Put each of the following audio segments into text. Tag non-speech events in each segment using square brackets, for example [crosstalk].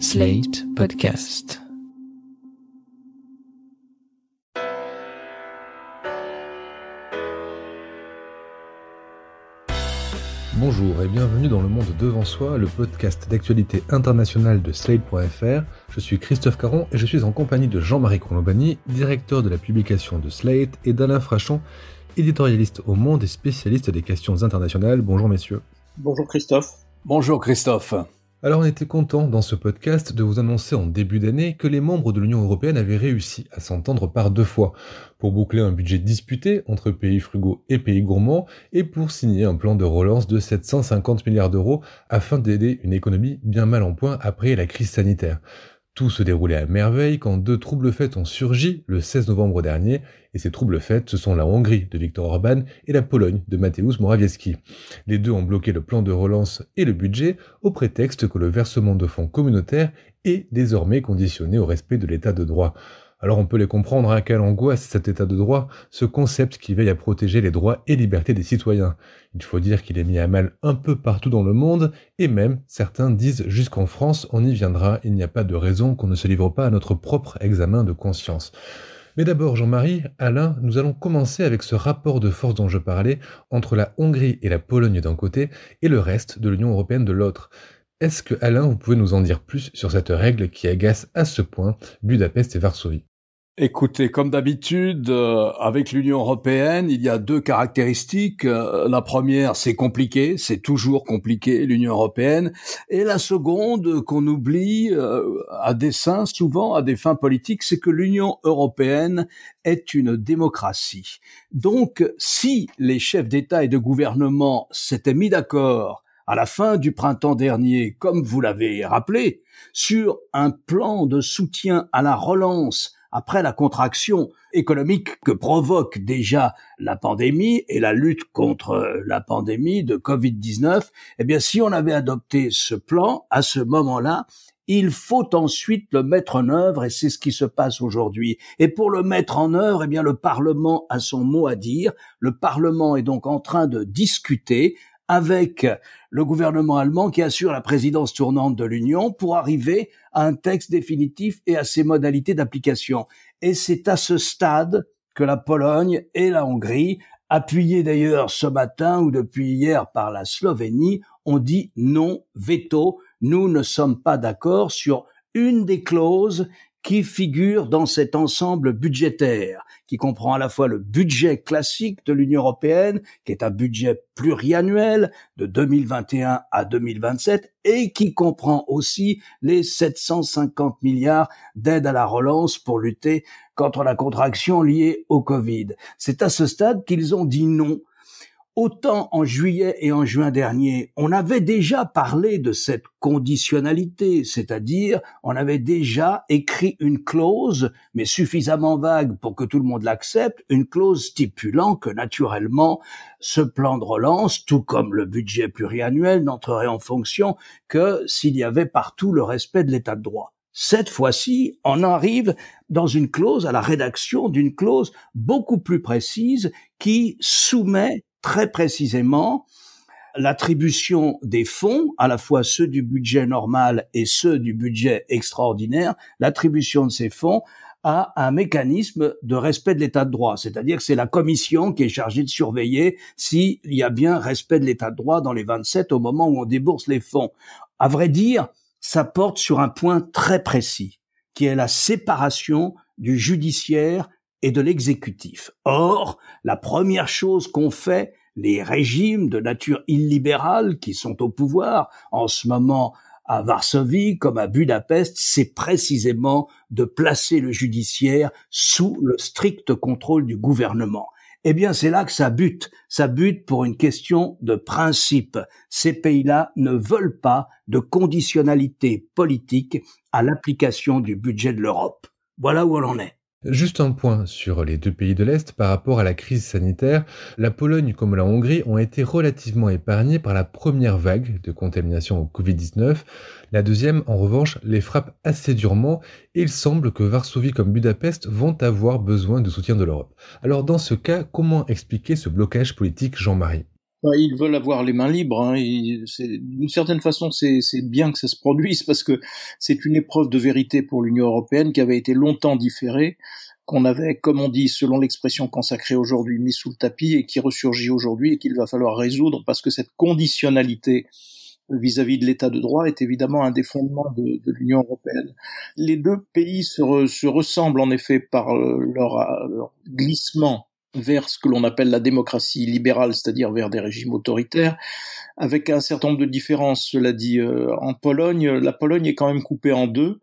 Slate Podcast. Bonjour et bienvenue dans Le Monde Devant Soi, le podcast d'actualité internationale de Slate.fr. Je suis Christophe Caron et je suis en compagnie de Jean-Marie Colombani, directeur de la publication de Slate, et d'Alain Frachon, éditorialiste au Monde et spécialiste des questions internationales. Bonjour messieurs. Bonjour Christophe. Bonjour Christophe. Alors on était content dans ce podcast de vous annoncer en début d'année que les membres de l'Union européenne avaient réussi à s'entendre par deux fois pour boucler un budget disputé entre pays frugaux et pays gourmands et pour signer un plan de relance de 750 milliards d'euros afin d'aider une économie bien mal en point après la crise sanitaire. Tout se déroulait à merveille quand deux troubles faits ont surgi le 16 novembre dernier, et ces troubles faits, ce sont la Hongrie de Viktor Orban et la Pologne de Mateusz Morawiecki. Les deux ont bloqué le plan de relance et le budget au prétexte que le versement de fonds communautaires est désormais conditionné au respect de l'état de droit. Alors on peut les comprendre à hein, quelle angoisse cet état de droit, ce concept qui veille à protéger les droits et libertés des citoyens. Il faut dire qu'il est mis à mal un peu partout dans le monde, et même certains disent jusqu'en France, on y viendra, il n'y a pas de raison qu'on ne se livre pas à notre propre examen de conscience. Mais d'abord, Jean-Marie, Alain, nous allons commencer avec ce rapport de force dont je parlais entre la Hongrie et la Pologne d'un côté et le reste de l'Union européenne de l'autre. Est-ce que, Alain, vous pouvez nous en dire plus sur cette règle qui agace à ce point Budapest et Varsovie? Écoutez, comme d'habitude, euh, avec l'Union européenne, il y a deux caractéristiques. Euh, la première, c'est compliqué, c'est toujours compliqué, l'Union européenne. Et la seconde, qu'on oublie euh, à dessein, souvent à des fins politiques, c'est que l'Union européenne est une démocratie. Donc, si les chefs d'État et de gouvernement s'étaient mis d'accord à la fin du printemps dernier, comme vous l'avez rappelé, sur un plan de soutien à la relance après la contraction économique que provoque déjà la pandémie et la lutte contre la pandémie de Covid-19, eh bien, si on avait adopté ce plan à ce moment-là, il faut ensuite le mettre en œuvre et c'est ce qui se passe aujourd'hui. Et pour le mettre en œuvre, eh bien, le Parlement a son mot à dire. Le Parlement est donc en train de discuter avec le gouvernement allemand qui assure la présidence tournante de l'Union pour arriver à un texte définitif et à ses modalités d'application. Et c'est à ce stade que la Pologne et la Hongrie, appuyées d'ailleurs ce matin ou depuis hier par la Slovénie, ont dit non veto, nous ne sommes pas d'accord sur une des clauses qui figure dans cet ensemble budgétaire, qui comprend à la fois le budget classique de l'Union européenne, qui est un budget pluriannuel de 2021 à 2027, et qui comprend aussi les 750 milliards d'aide à la relance pour lutter contre la contraction liée au Covid. C'est à ce stade qu'ils ont dit non Autant en juillet et en juin dernier, on avait déjà parlé de cette conditionnalité, c'est-à-dire on avait déjà écrit une clause, mais suffisamment vague pour que tout le monde l'accepte, une clause stipulant que naturellement ce plan de relance, tout comme le budget pluriannuel, n'entrerait en fonction que s'il y avait partout le respect de l'état de droit. Cette fois-ci, on arrive dans une clause, à la rédaction d'une clause beaucoup plus précise qui soumet très précisément l'attribution des fonds, à la fois ceux du budget normal et ceux du budget extraordinaire, l'attribution de ces fonds à un mécanisme de respect de l'état de droit. C'est-à-dire que c'est la commission qui est chargée de surveiller s'il y a bien respect de l'état de droit dans les 27 au moment où on débourse les fonds. À vrai dire, ça porte sur un point très précis, qui est la séparation du judiciaire et de l'exécutif. Or, la première chose qu'ont fait les régimes de nature illibérale qui sont au pouvoir en ce moment à Varsovie comme à Budapest, c'est précisément de placer le judiciaire sous le strict contrôle du gouvernement. Eh bien, c'est là que ça bute. Ça bute pour une question de principe. Ces pays-là ne veulent pas de conditionnalité politique à l'application du budget de l'Europe. Voilà où on en est. Juste un point sur les deux pays de l'Est par rapport à la crise sanitaire. La Pologne comme la Hongrie ont été relativement épargnés par la première vague de contamination au Covid-19. La deuxième, en revanche, les frappe assez durement et il semble que Varsovie comme Budapest vont avoir besoin de soutien de l'Europe. Alors dans ce cas, comment expliquer ce blocage politique Jean-Marie? Ils veulent avoir les mains libres. Hein. D'une certaine façon, c'est bien que ça se produise parce que c'est une épreuve de vérité pour l'Union européenne qui avait été longtemps différée, qu'on avait, comme on dit, selon l'expression consacrée aujourd'hui, mis sous le tapis et qui ressurgit aujourd'hui et qu'il va falloir résoudre parce que cette conditionnalité vis-à-vis de l'état de droit est évidemment un des fondements de, l'Union européenne. Les deux pays se, ressemblent en effet par euh, leur, leur glissement vers ce que l'on appelle la démocratie libérale, c'est-à-dire vers des régimes autoritaires, avec un certain nombre de différences. Cela dit, euh, en Pologne, la Pologne est quand même coupée en deux.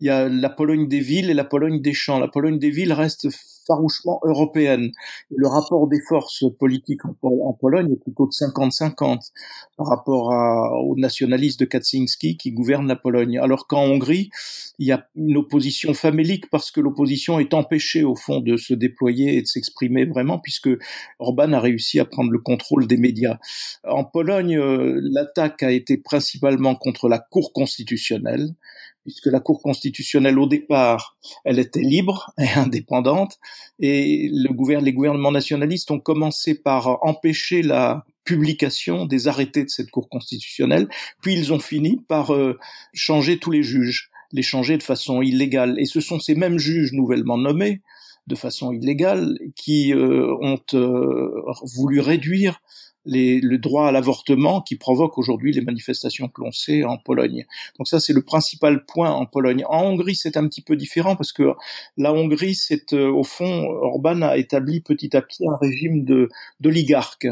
Il y a la Pologne des villes et la Pologne des champs. La Pologne des villes reste farouchement européenne. Le rapport des forces politiques en, Pologne est plutôt de 50-50 par rapport à, aux nationalistes de Kaczynski qui gouvernent la Pologne. Alors qu'en Hongrie, il y a une opposition famélique parce que l'opposition est empêchée au fond de se déployer et de s'exprimer vraiment puisque Orban a réussi à prendre le contrôle des médias. En Pologne, euh, l'attaque a été principalement contre la Cour constitutionnelle puisque la Cour constitutionnelle au départ, elle était libre [laughs] et indépendante, et le les gouvernements nationalistes ont commencé par empêcher la publication des arrêtés de cette Cour constitutionnelle, puis ils ont fini par euh, changer tous les juges, les changer de façon illégale, et ce sont ces mêmes juges nouvellement nommés de façon illégale qui euh, ont euh, voulu réduire le droit à l'avortement qui provoque aujourd'hui les manifestations que l'on sait en Pologne. Donc ça, c'est le principal point en Pologne. En Hongrie, c'est un petit peu différent parce que la Hongrie, c'est euh, au fond, Orban a établi petit à petit un régime de d'oligarques.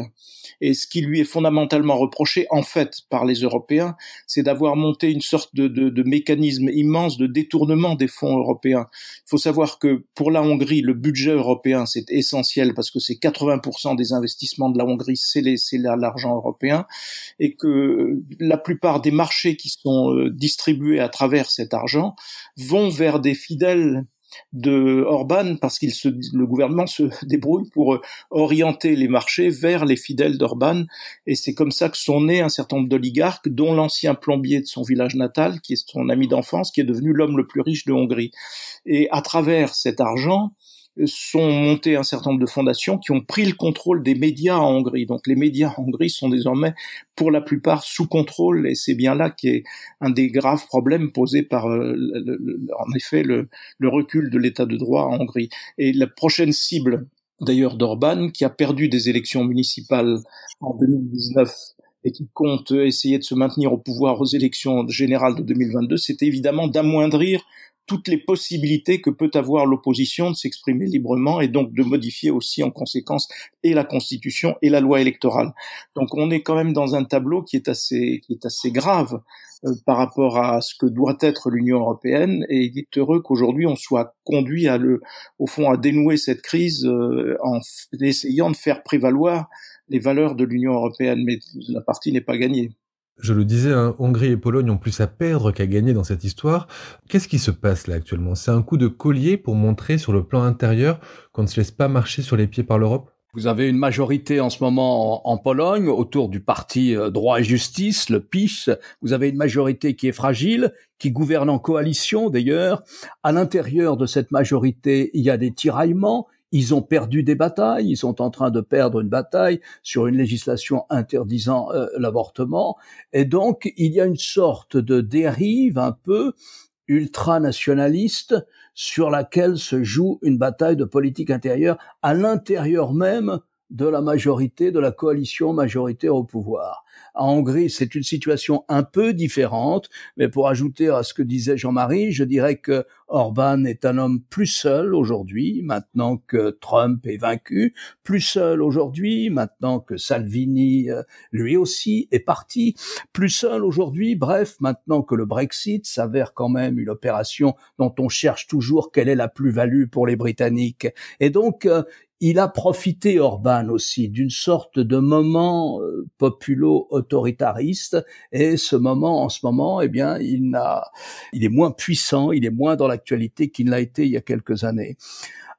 Et ce qui lui est fondamentalement reproché, en fait, par les Européens, c'est d'avoir monté une sorte de, de, de mécanisme immense de détournement des fonds européens. Il faut savoir que pour la Hongrie, le budget européen, c'est essentiel parce que c'est 80% des investissements de la Hongrie, c'est les c'est l'argent européen, et que la plupart des marchés qui sont euh, distribués à travers cet argent vont vers des fidèles de Orban parce qu'il se, le gouvernement se [laughs] débrouille pour euh, orienter les marchés vers les fidèles d'Orban et c'est comme ça que sont nés un certain nombre d'oligarques dont l'ancien plombier de son village natal qui est son ami d'enfance qui est devenu l'homme le plus riche de Hongrie. Et à travers cet argent sont montées un certain nombre de fondations qui ont pris le contrôle des médias en Hongrie. Donc les médias en Hongrie sont désormais pour la plupart sous contrôle et c'est bien là qu'est un des graves problèmes posés par euh, en effet le, recul de l'état de droit en Hongrie. Et la prochaine cible d'ailleurs d'Orban qui a perdu des élections municipales en 2019 et qui compte essayer de se maintenir au pouvoir aux élections générales de 2022, c'est évidemment d'amoindrir toutes les possibilités que peut avoir l'opposition de s'exprimer librement et donc de modifier aussi en conséquence et la constitution et la loi électorale. Donc on est quand même dans un tableau qui est assez qui est assez grave euh, par rapport à ce que doit être l'Union européenne et il est heureux qu'aujourd'hui on soit conduit à le au fond à dénouer cette crise euh, en essayant de faire prévaloir les valeurs de l'Union européenne mais la partie n'est pas gagnée. Je le disais, hein, Hongrie et Pologne ont plus à perdre qu'à gagner dans cette histoire. Qu'est-ce qui se passe là actuellement? C'est un coup de collier pour montrer sur le plan intérieur qu'on ne se laisse pas marcher sur les pieds par l'Europe? Vous avez une majorité en ce moment en, Pologne autour du parti euh, Droit et Justice, le PiS. Vous avez une majorité qui est fragile, qui gouverne en coalition d'ailleurs. À l'intérieur de cette majorité, il y a des tiraillements, ils ont perdu des batailles, ils sont en train de perdre une bataille sur une législation interdisant euh, l'avortement, et donc il y a une sorte de dérive un peu ultranationaliste sur laquelle se joue une bataille de politique intérieure à l'intérieur même de la majorité, de la coalition majoritaire au pouvoir. En Hongrie, c'est une situation un peu différente, mais pour ajouter à ce que disait Jean-Marie, je dirais que Orban est un homme plus seul aujourd'hui, maintenant que Trump est vaincu, plus seul aujourd'hui, maintenant que Salvini, euh, lui aussi, est parti, plus seul aujourd'hui, bref, maintenant que le Brexit s'avère quand même une opération dont on cherche toujours quelle est la plus-value pour les Britanniques. Et donc, euh, il a profité, Orban aussi, d'une sorte de moment euh, populo-autoritariste, et ce moment, en ce moment, eh bien, il n'a, il est moins puissant, il est moins dans l'actualité qu'il l'a été il y a quelques années.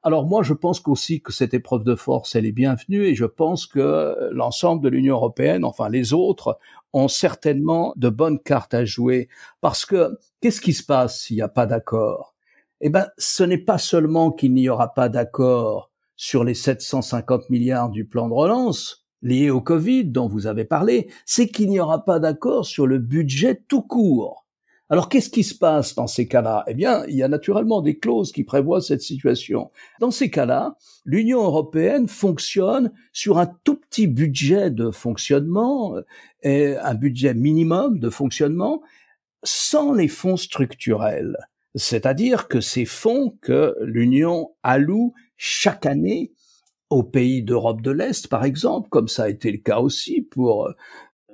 Alors moi, je pense qu'aussi que cette épreuve de force, elle est bienvenue, et je pense que l'ensemble de l'Union européenne, enfin les autres, ont certainement de bonnes cartes à jouer, parce que qu'est-ce qui se passe s'il n'y a pas d'accord? Eh ben, ce n'est pas seulement qu'il n'y aura pas d'accord sur les 750 milliards du plan de relance, liées au Covid dont vous avez parlé, c'est qu'il n'y aura pas d'accord sur le budget tout court. Alors qu'est-ce qui se passe dans ces cas-là? Eh bien, il y a naturellement des clauses qui prévoient cette situation. Dans ces cas-là, l'Union européenne fonctionne sur un tout petit budget de fonctionnement, et un budget minimum de fonctionnement, sans les fonds structurels. C'est-à-dire que ces fonds que l'Union alloue chaque année aux pays d'Europe de l'Est, par exemple, comme ça a été le cas aussi pour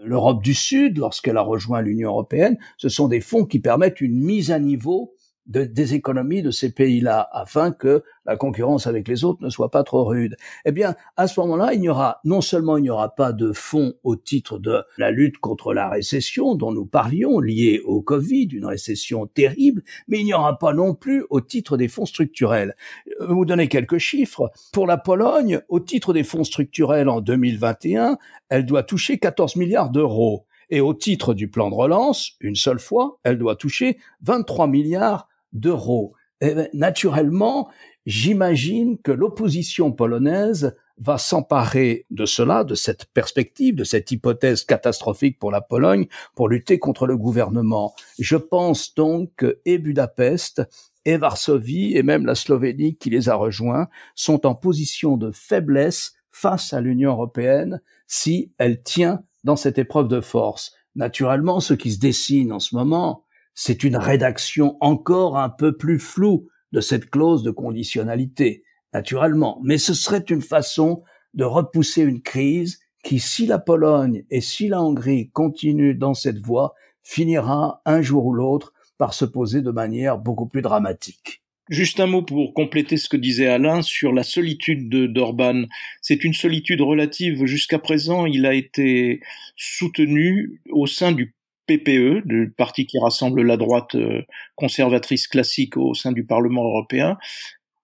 l'Europe du Sud, lorsqu'elle a rejoint l'Union européenne, ce sont des fonds qui permettent une mise à niveau des économies de ces pays-là, afin que la concurrence avec les autres ne soit pas trop rude. Eh bien, à ce moment-là, il n'y aura non seulement il n'y aura pas de fonds au titre de la lutte contre la récession dont nous parlions, liée au Covid, une récession terrible, mais il n'y aura pas non plus au titre des fonds structurels. Je vais vous donner quelques chiffres. Pour la Pologne, au titre des fonds structurels en 2021, elle doit toucher 14 milliards d'euros. Et au titre du plan de relance, une seule fois, elle doit toucher 23 milliards d'euros. Eh ben, naturellement, j'imagine que l'opposition polonaise va s'emparer de cela, de cette perspective, de cette hypothèse catastrophique pour la Pologne, pour lutter contre le gouvernement. Je pense donc que et Budapest, et Varsovie, et même la Slovénie qui les a rejoints, sont en position de faiblesse face à l'Union européenne si elle tient dans cette épreuve de force. Naturellement, ce qui se dessine en ce moment, c'est une rédaction encore un peu plus floue de cette clause de conditionnalité, naturellement. Mais ce serait une façon de repousser une crise qui, si la Pologne et si la Hongrie continuent dans cette voie, finira un jour ou l'autre par se poser de manière beaucoup plus dramatique. Juste un mot pour compléter ce que disait Alain sur la solitude d'Orban. C'est une solitude relative. Jusqu'à présent, il a été soutenu au sein du PPE, le parti qui rassemble la droite euh, conservatrice classique au sein du Parlement européen,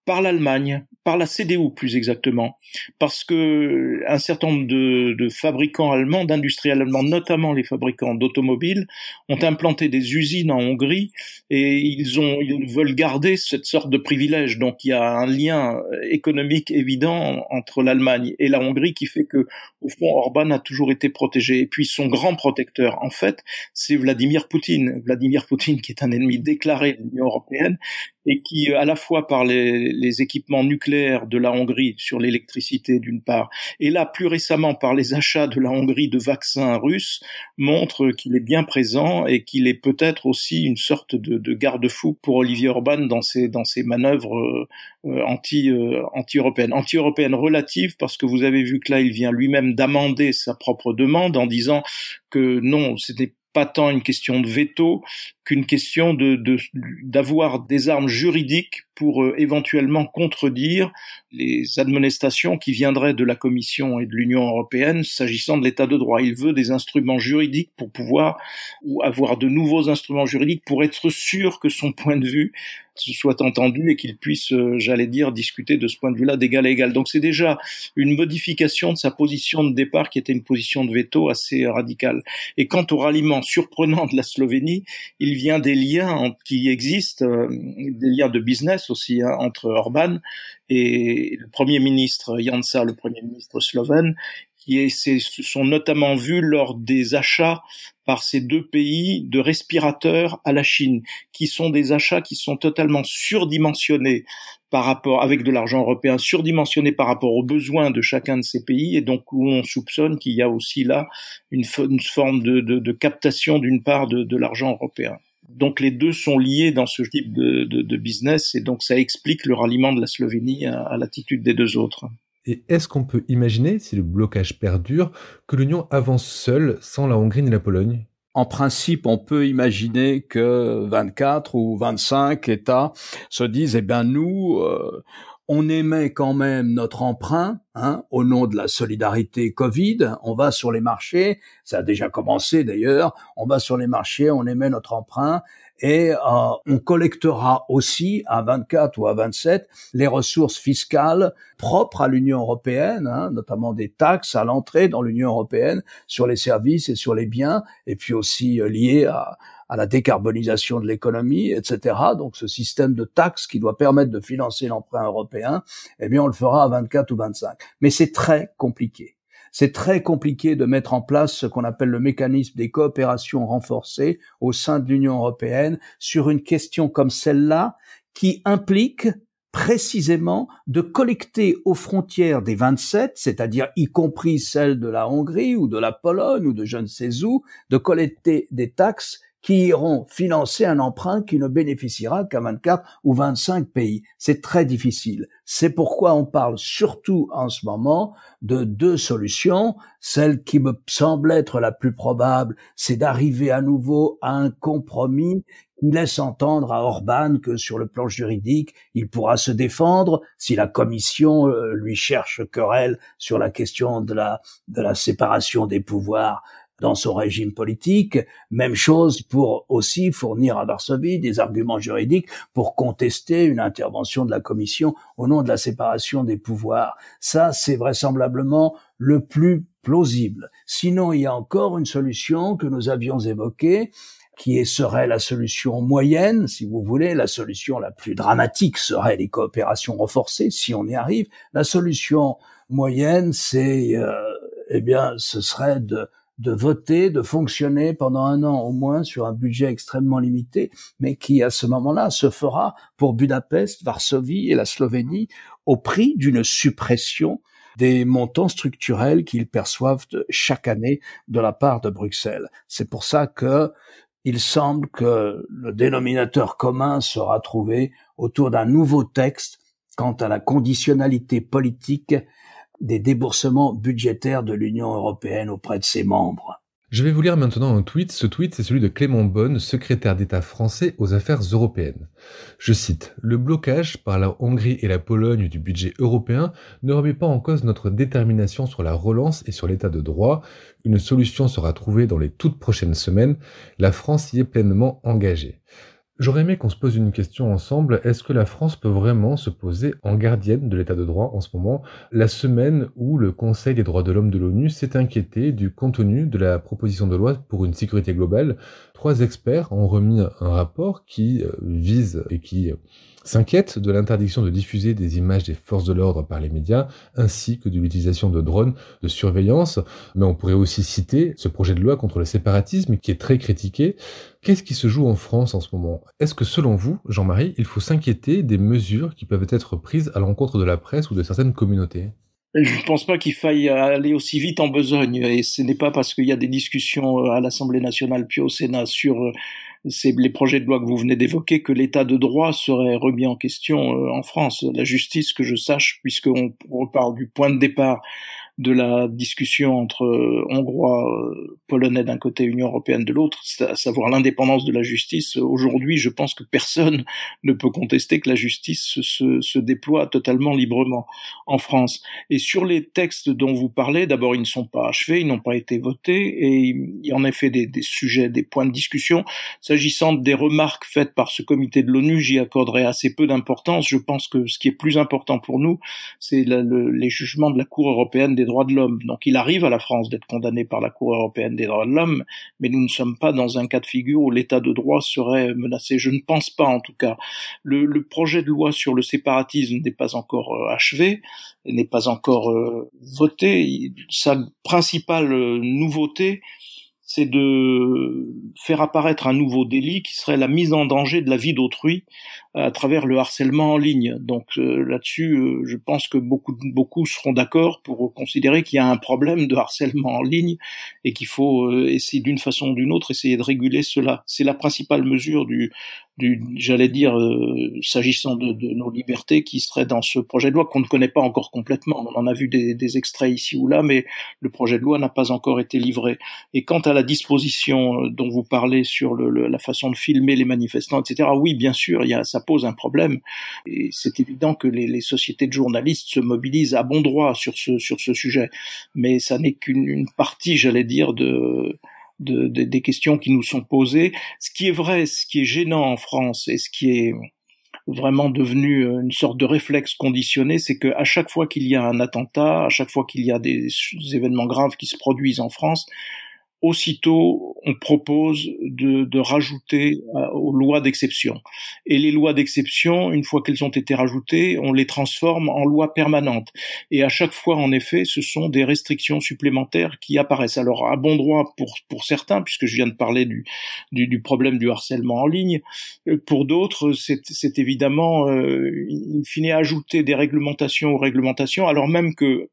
par l'Allemagne, par la CDU plus exactement, parce que un certain nombre de, de fabricants allemands, d'industriels allemands, notamment les fabricants d'automobiles, ont implanté des usines en Hongrie et ils ont, ils veulent garder cette sorte de privilège. Donc il y a un lien économique évident entre l'Allemagne et la Hongrie qui fait que, au fond, Orban a toujours été protégé. Et puis son grand protecteur, en fait, c'est Vladimir Poutine. Vladimir Poutine, qui est un ennemi déclaré de l'Union européenne, et qui, euh, à la fois par les, équipements nucléaires de la Hongrie sur l'électricité d'une part, et là plus récemment par les achats de la Hongrie de vaccins russes, montre qu'il est bien présent et qu'il est peut-être aussi une sorte de, de garde-fou pour Olivier Orban dans ses, dans ses manœuvres euh, euh anti, euh, anti-européennes. Anti-européennes relatives parce que vous avez vu que là, il vient lui-même d'amender sa propre demande en disant que non, c'était pas tant une question de veto qu'une question d'avoir des armes juridiques pour euh, éventuellement contredire les administrations qui viendraient de la Commission et de l'Union européenne s'agissant de l'état de droit. Il veut des instruments juridiques pour pouvoir ou avoir de nouveaux instruments juridiques pour être sûr que son point de vue soit entendu et qu'il puisse, euh, j'allais dire, discuter de ce point de vue-là d'égal à égal. Donc c'est déjà une modification de sa position de départ qui était une position de veto assez radicale. Et quant au ralliement surprenant de la Slovénie, il vient des liens qui existent, euh, des liens de business aussi hein, entre Orban et le Premier ministre Jansa, le Premier ministre slovène, qui sont notamment vus lors des achats par ces deux pays de respirateurs à la Chine, qui sont des achats qui sont totalement surdimensionnés par rapport, avec de l'argent européen, surdimensionnés par rapport aux besoins de chacun de ces pays, et donc où on soupçonne qu'il y a aussi là une, forme de, captation d'une part de l'argent européen. Donc les deux sont liés dans ce type de, business et donc ça explique le ralliement de la Slovénie à, l'attitude des deux autres. Et est-ce qu'on peut imaginer, si le blocage perdure, que l'Union avance seule sans la Hongrie ni la Pologne? En principe, on peut imaginer que 24 ou 25 États se disent, eh bien nous, euh, on émet quand même notre emprunt hein, au nom de la solidarité Covid. On va sur les marchés, ça a déjà commencé d'ailleurs. On va sur les marchés, on émet notre emprunt et euh, on collectera aussi à 24 ou à 27 les ressources fiscales propres à l'Union européenne, hein, notamment des taxes à l'entrée dans l'Union européenne sur les services et sur les biens, et puis aussi euh, liées à, à la décarbonisation de l'économie, etc. Donc ce système de taxes qui doit permettre de financer l'emprunt européen, eh bien on le fera à 24 ou 25. Mais c'est très compliqué. c'est très compliqué de mettre en place ce qu'on appelle le mécanisme des coopérations renforcées au sein de l'Union européenne sur une question comme celle-là qui implique précisément de collecter aux frontières des 27, c'est-à-dire y compris celles de la Hongrie ou de la Pologne ou de je ne sais où, de collecter des taxes qui iront financer un emprunt qui ne bénéficiera qu'à 24 ou 25 pays. C'est très difficile. C'est pourquoi on parle surtout en ce moment de deux solutions. Celle qui me semble être la plus probable, c'est d'arriver à nouveau à un compromis qui laisse entendre à Orban que sur le plan juridique, il pourra se défendre si la Commission euh, lui cherche querelle sur la question de la, de la séparation des pouvoirs dans son régime politique. Même chose pour aussi fournir à Varsovie des arguments juridiques pour contester une intervention de la Commission au nom de la séparation des pouvoirs. Ça, c'est vraisemblablement le plus plausible. Sinon, il y a encore une solution que nous avions évoquée, qui serait la solution moyenne, si vous voulez. La solution la plus dramatique serait les coopérations renforcées, si on y arrive. La solution moyenne, c'est, euh, eh bien, ce serait de de voter, de fonctionner pendant un an au moins sur un budget extrêmement limité, mais qui à ce moment-là se fera pour Budapest, Varsovie et la Slovénie au prix d'une suppression des montants structurels qu'ils perçoivent chaque année de la part de Bruxelles. C'est pour ça que il semble que le dénominateur commun sera trouvé autour d'un nouveau texte quant à la conditionnalité politique des déboursements budgétaires de l'Union européenne auprès de ses membres. Je vais vous lire maintenant un tweet. Ce tweet, c'est celui de Clément Bonne, secrétaire d'État français aux affaires européennes. Je cite, Le blocage par la Hongrie et la Pologne du budget européen ne remet pas en cause notre détermination sur la relance et sur l'état de droit. Une solution sera trouvée dans les toutes prochaines semaines. La France y est pleinement engagée. J'aurais aimé qu'on se pose une question ensemble. Est-ce que la France peut vraiment se poser en gardienne de l'état de droit en ce moment, la semaine où le Conseil des droits de l'homme de l'ONU s'est inquiété du contenu de la proposition de loi pour une sécurité globale Trois experts ont remis un rapport qui euh, vise et qui euh, s'inquiète de l'interdiction de diffuser des images des forces de l'ordre par les médias, ainsi que de l'utilisation de drones de surveillance. Mais on pourrait aussi citer ce projet de loi contre le séparatisme qui est très critiqué. Qu'est-ce qui se joue en France en ce moment? Est-ce que selon vous, Jean-Marie, il faut s'inquiéter des mesures qui peuvent être prises à l'encontre de la presse ou de certaines communautés? Je ne pense pas qu'il faille aller aussi vite en besogne, et ce n'est pas parce qu'il y a des discussions à l'Assemblée nationale puis au Sénat sur c'est les projets de loi que vous venez d'évoquer que l'état de droit serait remis en question euh, en France. La justice, que je sache, puisqu'on repart du point de départ de la discussion entre euh, Hongrois, euh, Polonais d'un côté, Union européenne de l'autre, à savoir l'indépendance de la justice. Aujourd'hui, je pense que personne ne peut contester que la justice se, déploie totalement librement en France. Et sur les textes dont vous parlez, d'abord, ils ne sont pas achevés, ils n'ont pas été votés, et il y en a fait des, des sujets, des points de discussion. S'agissant des remarques faites par ce comité de l'ONU, j'y accorderai assez peu d'importance. Je pense que ce qui est plus important pour nous, c'est le, les jugements de la Cour européenne des droits de l'homme. Donc il arrive à la France d'être condamné par la Cour européenne des droits de l'homme, mais nous ne sommes pas dans un cas de figure où l'état de droit serait menacé. Je ne pense pas en tout cas. Le, projet de loi sur le séparatisme n'est pas encore euh, achevé, n'est pas encore euh, voté. Sa principale euh, nouveauté, c'est de faire apparaître un nouveau délit qui serait la mise en danger de la vie d'autrui à travers le harcèlement en ligne. Donc euh, là-dessus, euh, je pense que beaucoup beaucoup seront d'accord pour considérer qu'il y a un problème de harcèlement en ligne et qu'il faut euh, essayer d'une façon ou d'une autre essayer de réguler cela. C'est la principale mesure du j'allais dire, euh, s'agissant de, de, nos libertés, qui serait dans ce projet de loi qu'on ne connaît pas encore complètement. On en a vu des, des extraits ici ou là, mais le projet de loi n'a pas encore été livré. Et quant à la disposition euh, dont vous parlez sur le, la façon de filmer les manifestants, etc., oui, bien sûr, y a, ça pose un problème. Et c'est évident que les, les, sociétés de journalistes se mobilisent à bon droit sur ce, sur ce sujet. Mais ça n'est qu'une partie, j'allais dire, de de, des questions qui nous sont posées. Ce qui est vrai, ce qui est gênant en France et ce qui est vraiment devenu une sorte de réflexe conditionné, c'est que à chaque fois qu'il y a un attentat, à chaque fois qu'il y a des événements graves qui se produisent en France, aussitôt on propose de, de rajouter euh, aux lois d'exception. Et les lois d'exception, une fois qu'elles ont été rajoutées, on les transforme en lois permanentes. Et à chaque fois, en effet, ce sont des restrictions supplémentaires qui apparaissent. Alors à bon droit pour, pour certains, puisque je viens de parler du, du, du problème du harcèlement en ligne, euh, pour d'autres, c'est évidemment, euh, in fine, ajouter des réglementations aux réglementations, alors même que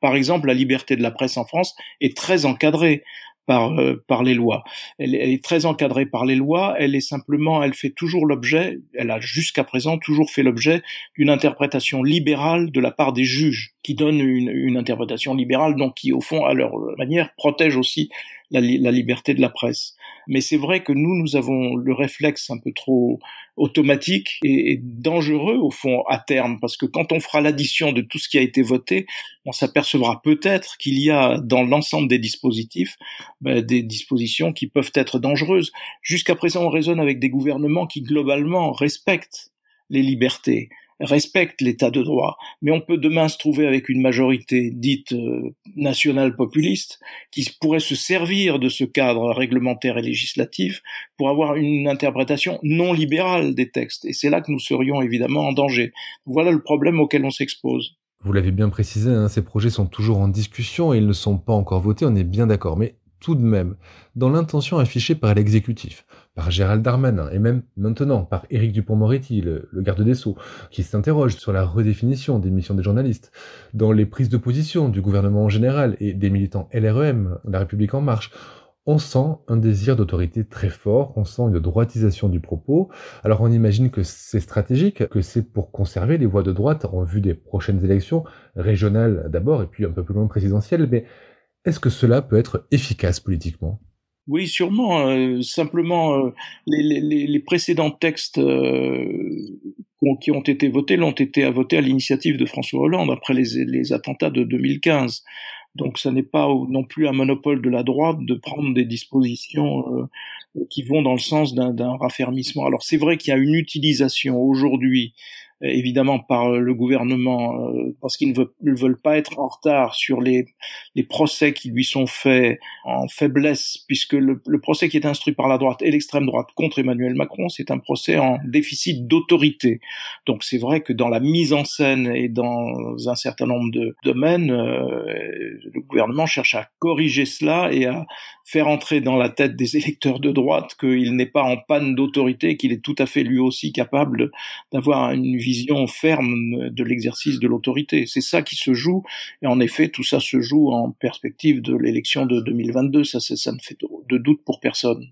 par exemple, la liberté de la presse en France est très encadrée par euh, par les lois. Elle, est très encadrée par les lois. Elle est simplement, elle fait toujours l'objet. Elle a jusqu'à présent toujours fait l'objet d'une interprétation libérale de la part des juges, qui donnent une, interprétation libérale, donc qui au fond, à leur manière, protège aussi la liberté de la presse. Mais c'est vrai que nous, nous avons le réflexe un peu trop automatique et, dangereux au fond à terme, parce que quand on fera l'addition de tout ce qui a été voté, on s'apercevra peut-être qu'il y a dans l'ensemble des dispositifs ben, des dispositions qui peuvent être dangereuses. Jusqu'à présent, on raisonne avec des gouvernements qui globalement respectent les libertés respecte l'état de droit, mais on peut demain se trouver avec une majorité dite euh, nationale populiste qui pourrait se servir de ce cadre réglementaire et législatif pour avoir une interprétation non libérale des textes. Et c'est là que nous serions évidemment en danger. Voilà le problème auquel on s'expose. Vous l'avez bien précisé, hein, ces projets sont toujours en discussion et ils ne sont pas encore votés, on est bien d'accord. Mais tout de même, dans l'intention affichée par l'exécutif, par Gérald Darmanin, et même maintenant par Éric Dupont-Moretti, le, garde des Sceaux, qui s'interroge sur la redéfinition des missions des journalistes, dans les prises de position du gouvernement en général et des militants LREM, La République en marche, on sent un désir d'autorité très fort, on sent une droitisation du propos. Alors on imagine que c'est stratégique, que c'est pour conserver les voix de droite en vue des prochaines élections, régionales d'abord et puis un peu plus loin présidentielles, mais est-ce que cela peut être efficace politiquement? Oui, sûrement. Euh, simplement, euh, les, précédents textes euh, qui ont été votés l'ont été votés à l'initiative de François Hollande après les, les, attentats de 2015. Donc, ça n'est pas non plus un monopole de la droite de prendre des dispositions qui vont dans le sens d'un raffermissement. Alors, c'est vrai qu'il y a une utilisation aujourd'hui évidemment par le gouvernement euh, parce qu'ils ne veulent, pas être en retard sur les, procès qui lui sont faits en faiblesse puisque le, procès qui est instruit par la droite et l'extrême droite contre Emmanuel Macron c'est un procès en déficit d'autorité. Donc c'est vrai que dans la mise en scène et dans un certain nombre de domaines euh, le gouvernement cherche à corriger cela et à faire entrer dans la tête des électeurs de droite qu'il n'est pas en panne d'autorité qu'il est tout à fait lui aussi capable d'avoir une vision vision ferme de l'exercice de l'autorité. C'est ça qui se joue, et en effet, tout ça se joue en perspective de l'élection de 2022. Ça, ça ne fait de doute pour personne.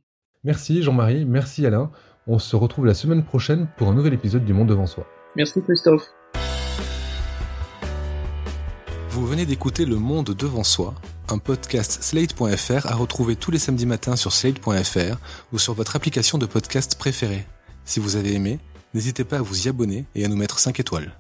Merci Jean-Marie, merci Alain. On se retrouve la semaine prochaine pour un nouvel épisode du Monde devant soi. Merci Christophe. Vous venez d'écouter Le Monde devant soi, un podcast slate.fr à retrouver tous les samedis matins sur slate.fr ou sur votre application de podcast préférée. Si vous avez aimé, n'hésitez pas à vous y abonner et à nous mettre 5 étoiles.